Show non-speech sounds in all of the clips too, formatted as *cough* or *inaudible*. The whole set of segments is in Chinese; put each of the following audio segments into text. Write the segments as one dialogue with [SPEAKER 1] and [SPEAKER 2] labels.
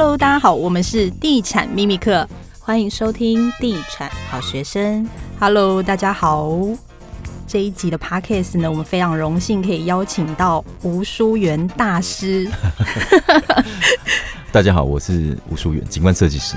[SPEAKER 1] Hello，大家好，我们是地产秘密课，欢迎收听地产好学生。Hello，大家好，这一集的 Podcast 呢，我们非常荣幸可以邀请到吴淑媛大师。*laughs*
[SPEAKER 2] 大家好，我是吴淑媛，景观设计师。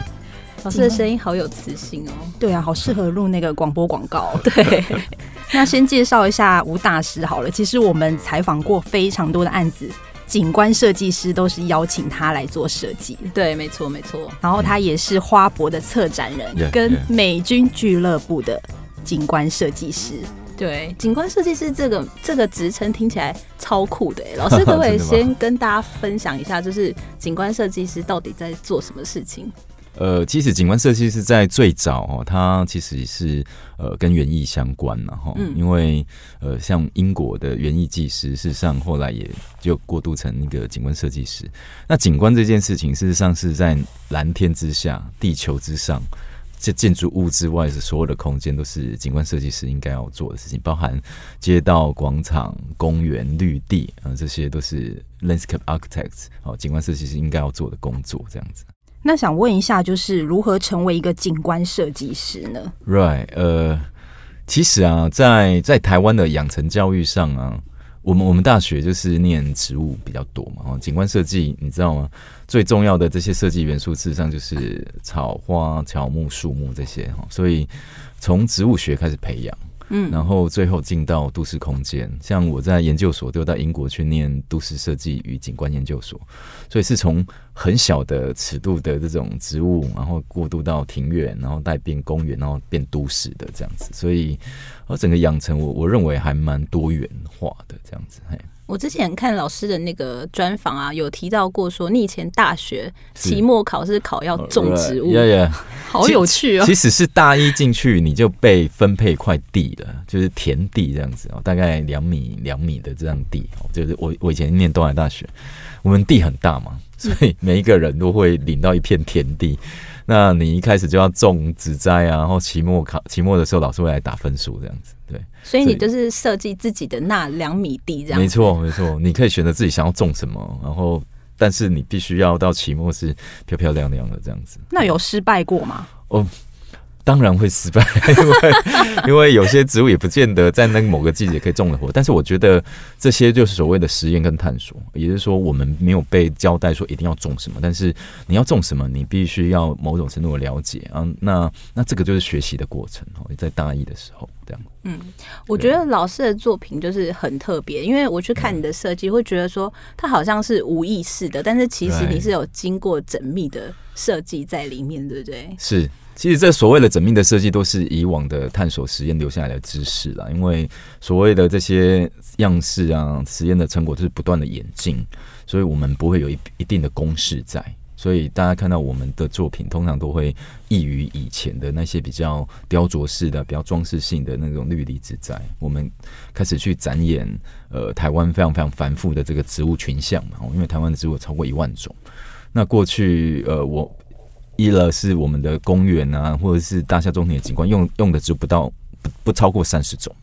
[SPEAKER 1] 老师的声音好有磁性哦，对啊，好适合录那个广播广告。*laughs* 对，*laughs* 那先介绍一下吴大师好了。其实我们采访过非常多的案子，景观设计师都是邀请他来做设计。对，没错，没错。然后他也是花博的策展人，嗯、跟美军俱乐部的景观设计师。对，景观设计师这个这个职称听起来超酷的。*laughs* 老师可不可以先跟大家分享一下，就是景观设计师到底在做什么事情？
[SPEAKER 2] 呃，其实景观设计师在最早哦，它其实是呃跟园艺相关，然后因为呃像英国的园艺技师，事实上后来也就过渡成那个景观设计师。那景观这件事情，事实上是在蓝天之下、地球之上，这建筑物之外的所有的空间，都是景观设计师应该要做的事情，包含街道、广场、公园、绿地啊，这些都是 landscape architects 哦，景观设计师应该要做的工作，这样子。
[SPEAKER 1] 那想问一下，就是如何成为一个景观设计师呢
[SPEAKER 2] ？Right，呃，其实啊，在在台湾的养成教育上啊，我们我们大学就是念植物比较多嘛，哦景观设计你知道吗？最重要的这些设计元素，事实上就是草花、乔木、树木这些哈，所以从植物学开始培养。嗯，然后最后进到都市空间，像我在研究所就到英国去念都市设计与景观研究所，所以是从很小的尺度的这种植物，然后过渡到庭院，然后带变公园，然后变都市的这样子，所以我整个养成我我认为还蛮多元化的这样子，嘿。
[SPEAKER 1] 我之前看老师的那个专访啊，有提到过说，你以前大学期末考试考要种植物，*laughs* 好有趣哦。*laughs*
[SPEAKER 2] 其实是大一进去你就被分配一块地了，就是田地这样子哦，大概两米两米的这样地哦，就是我我以前念东海大学，我们地很大嘛，所以每一个人都会领到一片田地。那你一开始就要种植栽啊，然后期末考期末的时候，老师会来打分数这样子。对，
[SPEAKER 1] 所以你就是设计自己的那两米地这样。
[SPEAKER 2] 没错，没错，你可以选择自己想要种什么，*laughs* 然后，但是你必须要到期末是漂漂亮亮的这样子。
[SPEAKER 1] 那有失败过吗？
[SPEAKER 2] 哦。当然会失败，*laughs* 因为因为有些植物也不见得在那某个季节可以种得活。但是我觉得这些就是所谓的实验跟探索，也就是说我们没有被交代说一定要种什么，但是你要种什么，你必须要某种程度的了解啊。那那这个就是学习的过程哦，在大一的时候这样。
[SPEAKER 1] 嗯，我觉得老师的作品就是很特别，因为我去看你的设计，会觉得说它好像是无意识的，但是其实你是有经过缜密的设计在里面，对不对？
[SPEAKER 2] 是。其实这所谓的缜密的设计，都是以往的探索实验留下来的知识啦。因为所谓的这些样式啊，实验的成果就是不断的演进，所以我们不会有一一定的公式在。所以大家看到我们的作品，通常都会异于以前的那些比较雕琢式的、比较装饰性的那种氯离子栽。我们开始去展演呃台湾非常非常繁复的这个植物群像嘛，因为台湾的植物超过一万种。那过去呃我。一了是我们的公园啊，或者是大厦中庭的景观，用用的植物不到不不超过三十种，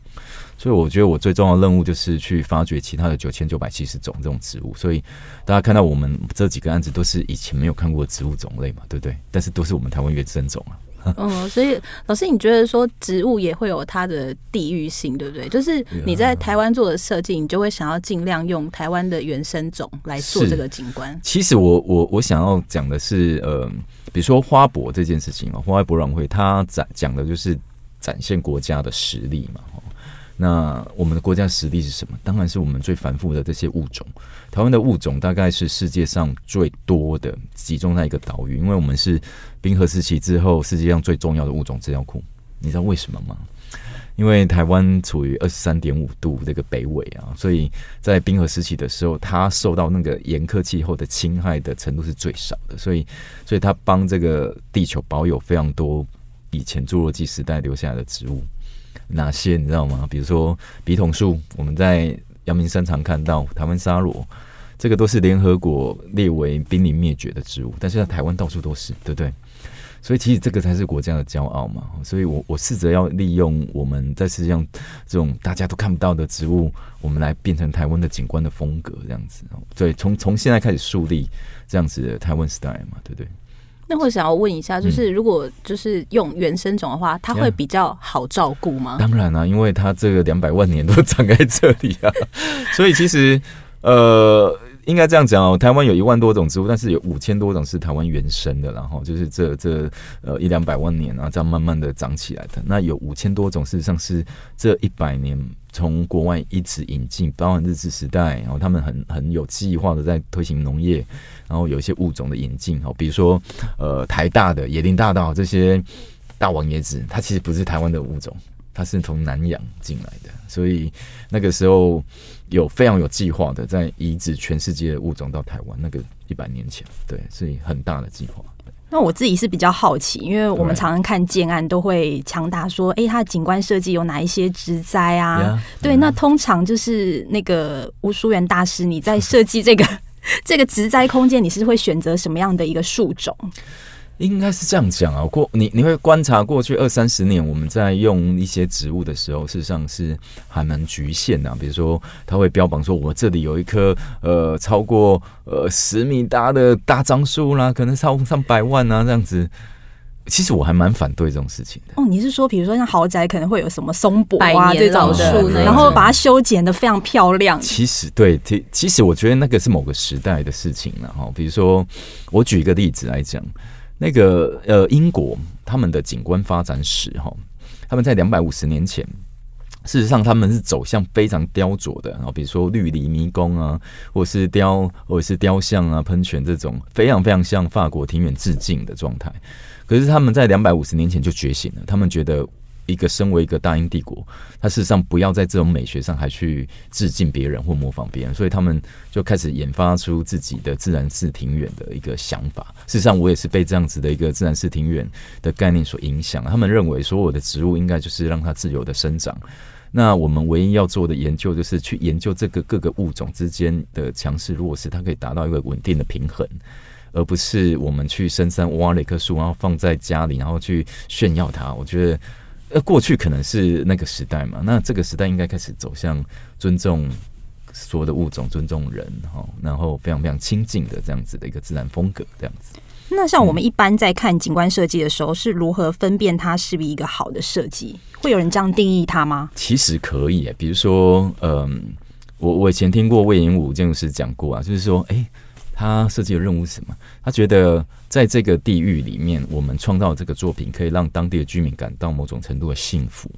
[SPEAKER 2] 所以我觉得我最重要的任务就是去发掘其他的九千九百七十种这种植物。所以大家看到我们这几个案子都是以前没有看过的植物种类嘛，对不对？但是都是我们台湾原生种啊。
[SPEAKER 1] 嗯，所以老师，你觉得说植物也会有它的地域性，对不对？就是你在台湾做的设计，你就会想要尽量用台湾的原生种来做这个景观。
[SPEAKER 2] 其实我我我想要讲的是，呃。比如说花博这件事情啊，花博博览会，它展讲的就是展现国家的实力嘛。那我们的国家实力是什么？当然是我们最繁复的这些物种。台湾的物种大概是世界上最多的，集中在一个岛屿，因为我们是冰河时期之后世界上最重要的物种资料库。你知道为什么吗？因为台湾处于二十三点五度这个北纬啊，所以在冰河时期的时候，它受到那个严苛气候的侵害的程度是最少的，所以，所以它帮这个地球保有非常多以前侏罗纪时代留下来的植物。哪些你知道吗？比如说笔筒树，我们在阳明山常看到台湾沙罗，这个都是联合国列为濒临灭绝的植物，但是在台湾到处都是，对不对？所以其实这个才是国家的骄傲嘛。所以我我试着要利用我们在世界上这种大家都看不到的植物，我们来变成台湾的景观的风格这样子。对，从从现在开始树立这样子的台湾 style 嘛，对不对？
[SPEAKER 1] 那我想要问一下，就是如果就是用原生种的话，嗯、它会比较好照顾吗？
[SPEAKER 2] 当然啦、啊，因为它这个两百万年都长在这里啊，*laughs* 所以其实呃。应该这样讲哦，台湾有一万多种植物，但是有五千多种是台湾原生的，然后就是这这呃一两百万年啊，这样慢慢的长起来的。那有五千多种，事实上是这一百年从国外一直引进，包含日治时代，然后他们很很有计划的在推行农业，然后有一些物种的引进哦，比如说呃台大的野林大道这些大王椰子，它其实不是台湾的物种，它是从南洋进来的，所以那个时候。有非常有计划的在移植全世界的物种到台湾，那个一百年前，对，是很大的计划。
[SPEAKER 1] 那我自己是比较好奇，因为我们常常看建案都会强打说，哎、欸，它的景观设计有哪一些植栽啊？Yeah, 对，yeah. 那通常就是那个吴淑媛大师，你在设计这个 *laughs* 这个植栽空间，你是会选择什么样的一个树种？
[SPEAKER 2] 应该是这样讲啊，过你你会观察过去二三十年，我们在用一些植物的时候，事实上是还蛮局限的。比如说，他会标榜说，我这里有一棵呃超过呃十米大的大樟树啦，可能超过上百万啊这样子。其实我还蛮反对这种事情的。
[SPEAKER 1] 哦，你是说，比如说像豪宅可能会有什么松柏啊这种树，然后把它修剪的非常漂亮。
[SPEAKER 2] 其实对，其其实我觉得那个是某个时代的事情了哈。比如说，我举一个例子来讲。那个呃，英国他们的景观发展史哈，他们在两百五十年前，事实上他们是走向非常雕琢的，然后比如说绿篱迷宫啊，或是雕或者是雕像啊、喷泉这种非常非常向法国庭园致敬的状态。可是他们在两百五十年前就觉醒了，他们觉得。一个身为一个大英帝国，他事实上不要在这种美学上还去致敬别人或模仿别人，所以他们就开始研发出自己的自然式庭园的一个想法。事实上，我也是被这样子的一个自然式庭园的概念所影响。他们认为所有的植物应该就是让它自由的生长。那我们唯一要做的研究就是去研究这个各个物种之间的强势弱势，它可以达到一个稳定的平衡，而不是我们去深山挖了一棵树，然后放在家里，然后去炫耀它。我觉得。呃，过去可能是那个时代嘛，那这个时代应该开始走向尊重所有的物种、尊重人哈，然后非常非常亲近的这样子的一个自然风格，这样子。
[SPEAKER 1] 那像我们一般在看景观设计的时候，是如何分辨它是不是一个好的设计？会有人这样定义它吗？
[SPEAKER 2] 其实可以，比如说，嗯，我我以前听过魏延武建筑师讲过啊，就是说，哎、欸。他设计的任务是什么？他觉得在这个地域里面，我们创造这个作品可以让当地的居民感到某种程度的幸福，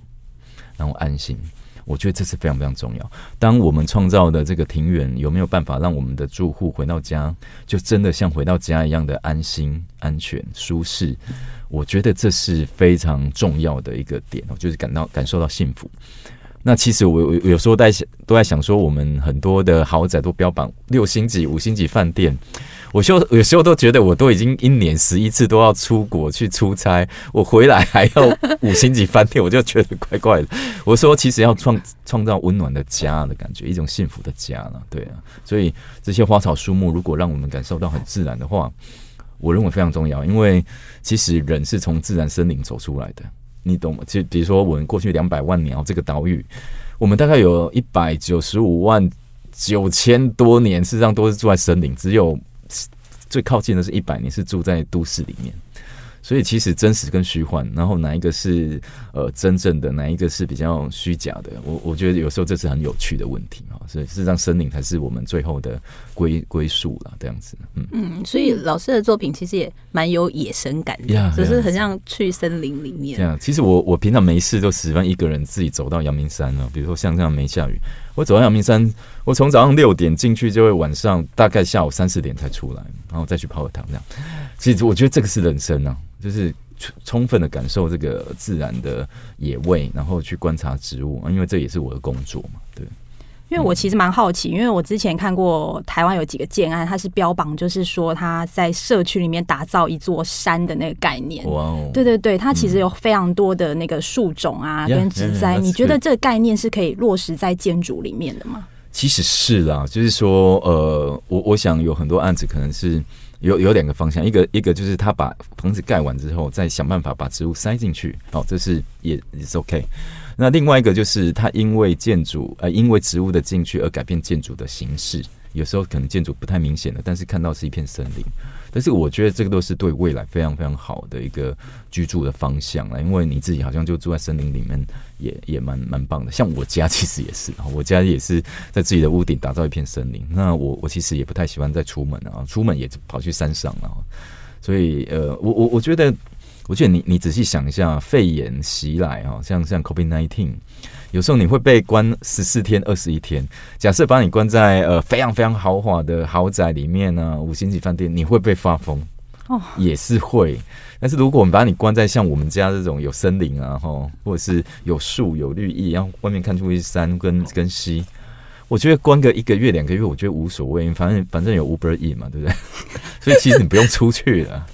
[SPEAKER 2] 然后安心。我觉得这是非常非常重要。当我们创造的这个庭园有没有办法让我们的住户回到家，就真的像回到家一样的安心、安全、舒适？我觉得这是非常重要的一个点，就是感到感受到幸福。那其实我有时候在想，都在想说，我们很多的豪宅都标榜六星级、五星级饭店，我就有时候都觉得，我都已经一年十一次都要出国去出差，我回来还要 *laughs* 五星级饭店，我就觉得怪怪的。我说，其实要创创造温暖的家的感觉，一种幸福的家了，对啊。所以这些花草树木，如果让我们感受到很自然的话，我认为非常重要，因为其实人是从自然森林走出来的。你懂吗？就比如说，我们过去两百万年哦，这个岛屿，我们大概有一百九十五万九千多年，事实上都是住在森林，只有最靠近的是一百年是住在都市里面。所以其实真实跟虚幻，然后哪一个是呃真正的，哪一个是比较虚假的？我我觉得有时候这是很有趣的问题啊。所以事实上，森林才是我们最后的归归宿了，这样子。嗯
[SPEAKER 1] 嗯，所以老师的作品其实也蛮有野生感的，yeah, 就是很像去森林里面。
[SPEAKER 2] 这样，其实我我平常没事都喜欢一个人自己走到阳明山了，比如说像这样没下雨，我走到阳明山，我从早上六点进去，就会晚上大概下午三四点才出来，然后再去泡个汤这样。其实我觉得这个是人生啊。就是充分的感受这个自然的野味，然后去观察植物，因为这也是我的工作嘛。对，
[SPEAKER 1] 因为我其实蛮好奇，因为我之前看过台湾有几个建案，它是标榜就是说它在社区里面打造一座山的那个概念。哇哦！对对对，它其实有非常多的那个树种啊跟植栽，你觉得这个概念是可以落实在建筑里面的吗？
[SPEAKER 2] 其实是啦，就是说，呃，我我想有很多案子可能是。有有两个方向，一个一个就是他把房子盖完之后，再想办法把植物塞进去，哦，这是也也是 OK。那另外一个就是它因为建筑呃因为植物的进去而改变建筑的形式，有时候可能建筑不太明显的，但是看到是一片森林。但是我觉得这个都是对未来非常非常好的一个居住的方向了，因为你自己好像就住在森林里面也，也蛮蛮棒的。像我家其实也是，我家也是在自己的屋顶打造一片森林。那我我其实也不太喜欢再出门啊，出门也跑去山上了。所以呃，我我我觉得，我觉得你你仔细想一下，肺炎袭来啊，像像 COVID-19。有时候你会被关十四天、二十一天。假设把你关在呃非常非常豪华的豪宅里面呢、啊，五星级饭店，你会被发疯哦，也是会。但是如果我们把你关在像我们家这种有森林啊，哈，或者是有树有绿意，然后外面看出去山跟跟溪，我觉得关个一个月两个月，我觉得无所谓，反正反正有 Uber E 嘛，对不对？*laughs* 所以其实你不用出去了。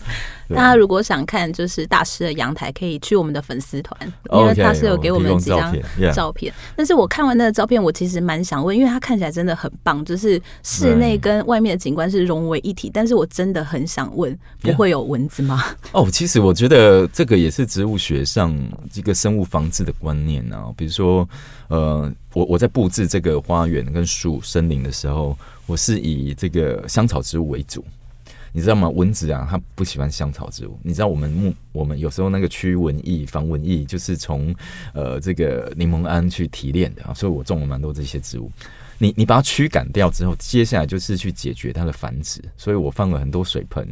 [SPEAKER 1] 大家如果想看就是大师的阳台，可以去我们的粉丝团，因为大师有给我们几张照片。但是我看完那个照片，我其实蛮想问，因为它看起来真的很棒，就是室内跟外面的景观是融为一体。但是我真的很想问，不会有蚊子吗？
[SPEAKER 2] 哦，其实我觉得这个也是植物学上一个生物防治的观念啊。比如说，呃，我我在布置这个花园跟树森林的时候，我是以这个香草植物为主。你知道吗？蚊子啊，它不喜欢香草植物。你知道我们木，我们有时候那个驱蚊液、防蚊液，就是从呃这个柠檬胺去提炼的啊。所以我种了蛮多这些植物。你你把它驱赶掉之后，接下来就是去解决它的繁殖。所以我放了很多水盆，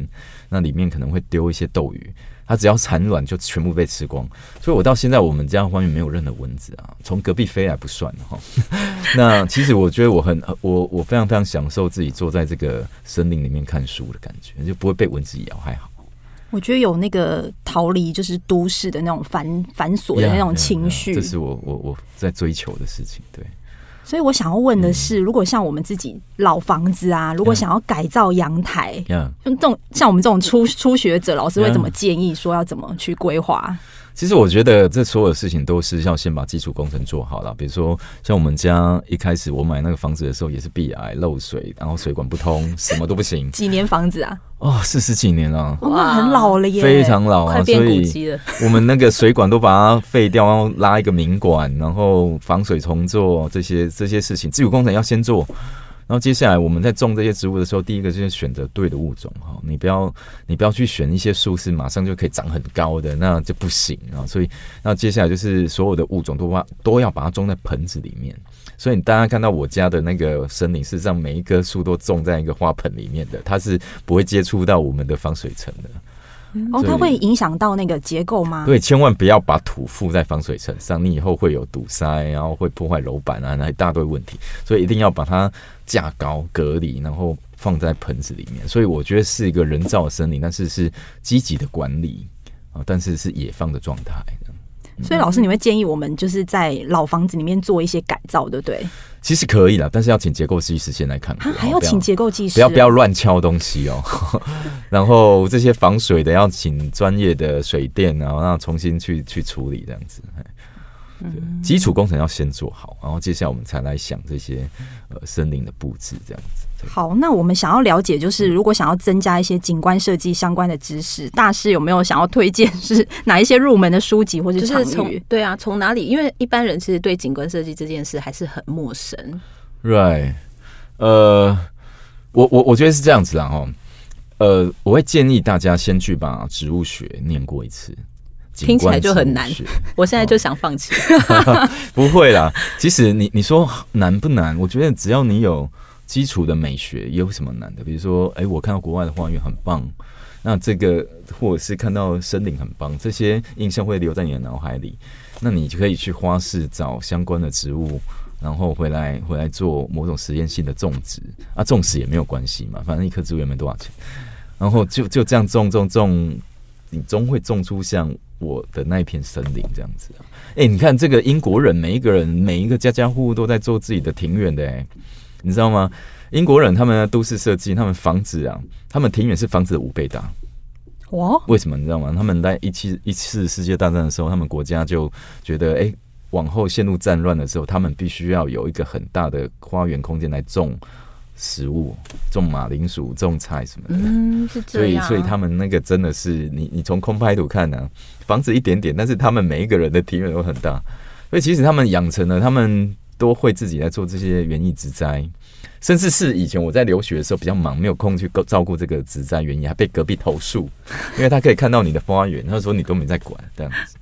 [SPEAKER 2] 那里面可能会丢一些斗鱼。它只要产卵就全部被吃光，所以我到现在我们家花园没有任何蚊子啊，从隔壁飞来不算哈。*laughs* 那其实我觉得我很我我非常非常享受自己坐在这个森林里面看书的感觉，就不会被蚊子咬，还好。
[SPEAKER 1] 我觉得有那个逃离就是都市的那种繁繁琐的那种情绪，
[SPEAKER 2] 这是我我我在追求的事情，对。
[SPEAKER 1] 所以我想要问的是，如果像我们自己老房子啊，如果想要改造阳台，像这种像我们这种初初学者，老师会怎么建议说要怎么去规划？
[SPEAKER 2] 其实我觉得这所有事情都是要先把基础工程做好了。比如说，像我们家一开始我买那个房子的时候也是壁癌漏水，然后水管不通，*laughs* 什么都不行。
[SPEAKER 1] 几年房子啊？
[SPEAKER 2] 哦，四十几年了，
[SPEAKER 1] 哇，很老了耶，
[SPEAKER 2] 非常老啊，所以我们那个水管都把它废掉，然后拉一个明管，然后防水重做这些这些事情，基础工程要先做。然后接下来我们在种这些植物的时候，第一个就是选择对的物种哈，你不要你不要去选一些树是马上就可以长很高的，那就不行啊。所以，那接下来就是所有的物种都把都要把它种在盆子里面。所以，大家看到我家的那个森林，事实上每一棵树都种在一个花盆里面的，它是不会接触到我们的防水层的。
[SPEAKER 1] 哦，它会影响到那个结构吗？
[SPEAKER 2] 对，千万不要把土覆在防水层上，你以后会有堵塞，然后会破坏楼板啊，那一大堆问题。所以一定要把它架高隔离，然后放在盆子里面。所以我觉得是一个人造的森林，但是是积极的管理啊，但是是野放的状态。
[SPEAKER 1] 所以老师，你会建议我们就是在老房子里面做一些改造，对不对？
[SPEAKER 2] 其实可以的，但是要请结构技师先来看。
[SPEAKER 1] 还要请结构技师，
[SPEAKER 2] 不要不要乱敲东西哦。*laughs* 然后这些防水的要请专业的水电，然后让重新去去处理这样子。基础工程要先做好，然后接下来我们才来想这些呃森林的布置这样子。
[SPEAKER 1] 好，那我们想要了解，就是如果想要增加一些景观设计相关的知识，大师有没有想要推荐是哪一些入门的书籍或者是场域？对啊，从哪里？因为一般人其实对景观设计这件事还是很陌生。
[SPEAKER 2] Right，呃，我我我觉得是这样子啊，哈，呃，我会建议大家先去把植物学念过一次，
[SPEAKER 1] 听起来就很难，我现在就想放弃。*laughs* *laughs*
[SPEAKER 2] 不会啦，其实你你说难不难？我觉得只要你有。基础的美学有什么难的？比如说，哎、我看到国外的花园很棒，那这个或者是看到森林很棒，这些印象会留在你的脑海里。那你就可以去花市找相关的植物，然后回来回来做某种实验性的种植。啊，种死也没有关系嘛，反正一棵植物也没多少钱。然后就就这样种种种，你终会种出像我的那一片森林这样子啊。哎、你看这个英国人，每一个人每一个家家户户都在做自己的庭院的、欸，哎。你知道吗？英国人他们的都市设计，他们房子啊，他们庭院是房子的五倍大。哇！为什么你知道吗？他们在一七一次世界大战的时候，他们国家就觉得，哎、欸，往后陷入战乱的时候，他们必须要有一个很大的花园空间来种食物，种马铃薯、种菜什么的。
[SPEAKER 1] 嗯，是这样。
[SPEAKER 2] 所以，所以他们那个真的是你，你从空拍图看呢、啊，房子一点点，但是他们每一个人的庭院都很大。所以，其实他们养成了，他们都会自己在做这些园艺植栽，甚至是以前我在留学的时候比较忙，没有空去照顾这个植栽园艺，还被隔壁投诉，因为他可以看到你的花园，他说你都没在管这样子。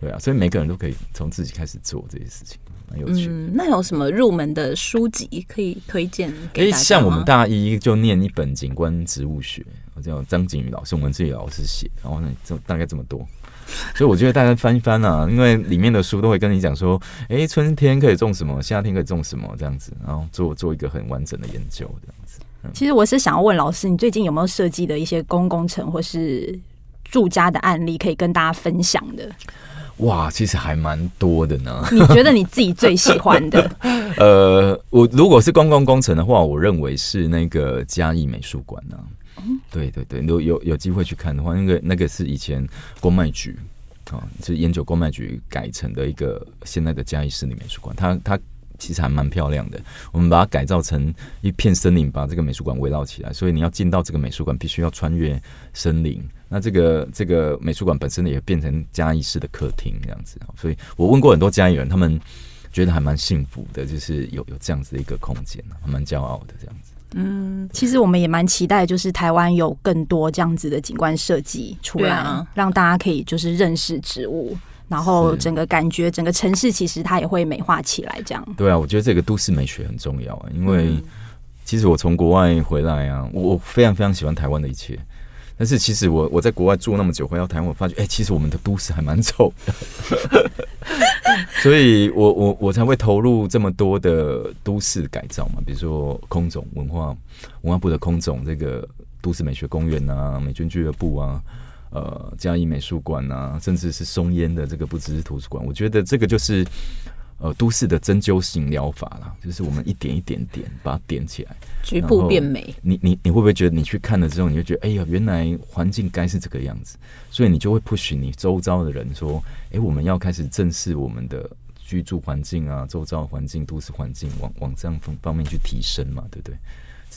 [SPEAKER 2] 对啊，所以每个人都可以从自己开始做这些事情。有趣，
[SPEAKER 1] 嗯，那有什么入门的书籍可以推荐给大家？
[SPEAKER 2] 像我们大一就念一本景观植物学，我叫张景宇老师，我们自己老师写，然后呢，就大概这么多。*laughs* 所以我觉得大家翻一翻啊，因为里面的书都会跟你讲说，哎、欸，春天可以种什么，夏天可以种什么，这样子，然后做做一个很完整的研究，这样子。嗯、
[SPEAKER 1] 其实我是想要问老师，你最近有没有设计的一些公共工程或是住家的案例可以跟大家分享的？
[SPEAKER 2] 哇，其实还蛮多的呢。
[SPEAKER 1] 你觉得你自己最喜欢的？*laughs*
[SPEAKER 2] 呃，我如果是公共工程的话，我认为是那个嘉义美术馆呢。嗯、对对对，有有有机会去看的话，那个那个是以前公卖局啊，是烟酒公卖局改成的一个现在的嘉义市立美术馆。它它其实还蛮漂亮的。我们把它改造成一片森林，把这个美术馆围绕起来。所以你要进到这个美术馆，必须要穿越森林。那这个这个美术馆本身也变成嘉义市的客厅这样子，所以我问过很多嘉义人，他们觉得还蛮幸福的，就是有有这样子的一个空间，还蛮骄傲的这样子。
[SPEAKER 1] 嗯，其实我们也蛮期待，就是台湾有更多这样子的景观设计出来，啊、让大家可以就是认识植物，然后整个感觉整个城市其实它也会美化起来。这样
[SPEAKER 2] 对啊，我觉得这个都市美学很重要啊，因为其实我从国外回来啊，我非常非常喜欢台湾的一切。但是其实我我在国外住那么久，回到台湾，我发觉，哎、欸，其实我们的都市还蛮丑的，*laughs* 所以我我我才会投入这么多的都市改造嘛，比如说空总文化文化部的空总这个都市美学公园啊，美军俱乐部啊，呃，嘉义美术馆啊，甚至是松烟的这个不只是图书馆，我觉得这个就是。呃，都市的针灸型疗法啦，就是我们一点一点点把它点起来，*laughs*
[SPEAKER 1] 局部变美。
[SPEAKER 2] 你你你会不会觉得你去看了之后，你就觉得哎呀，原来环境该是这个样子，所以你就会 push 你周遭的人说，哎，我们要开始正视我们的居住环境啊，周遭环境、都市环境，往往这样方方面去提升嘛，对不对？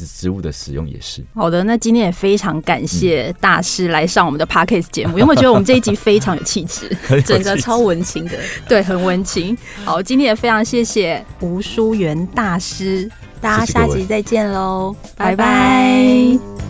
[SPEAKER 2] 植物的使用也是
[SPEAKER 1] 好的。那今天也非常感谢大师来上我们的 Podcast 节目，有没有觉得我们这一集非常有气质，*laughs* 整个超文青的，对，很文青。好，今天也非常谢谢吴淑元大师，大家下集再见喽，拜拜。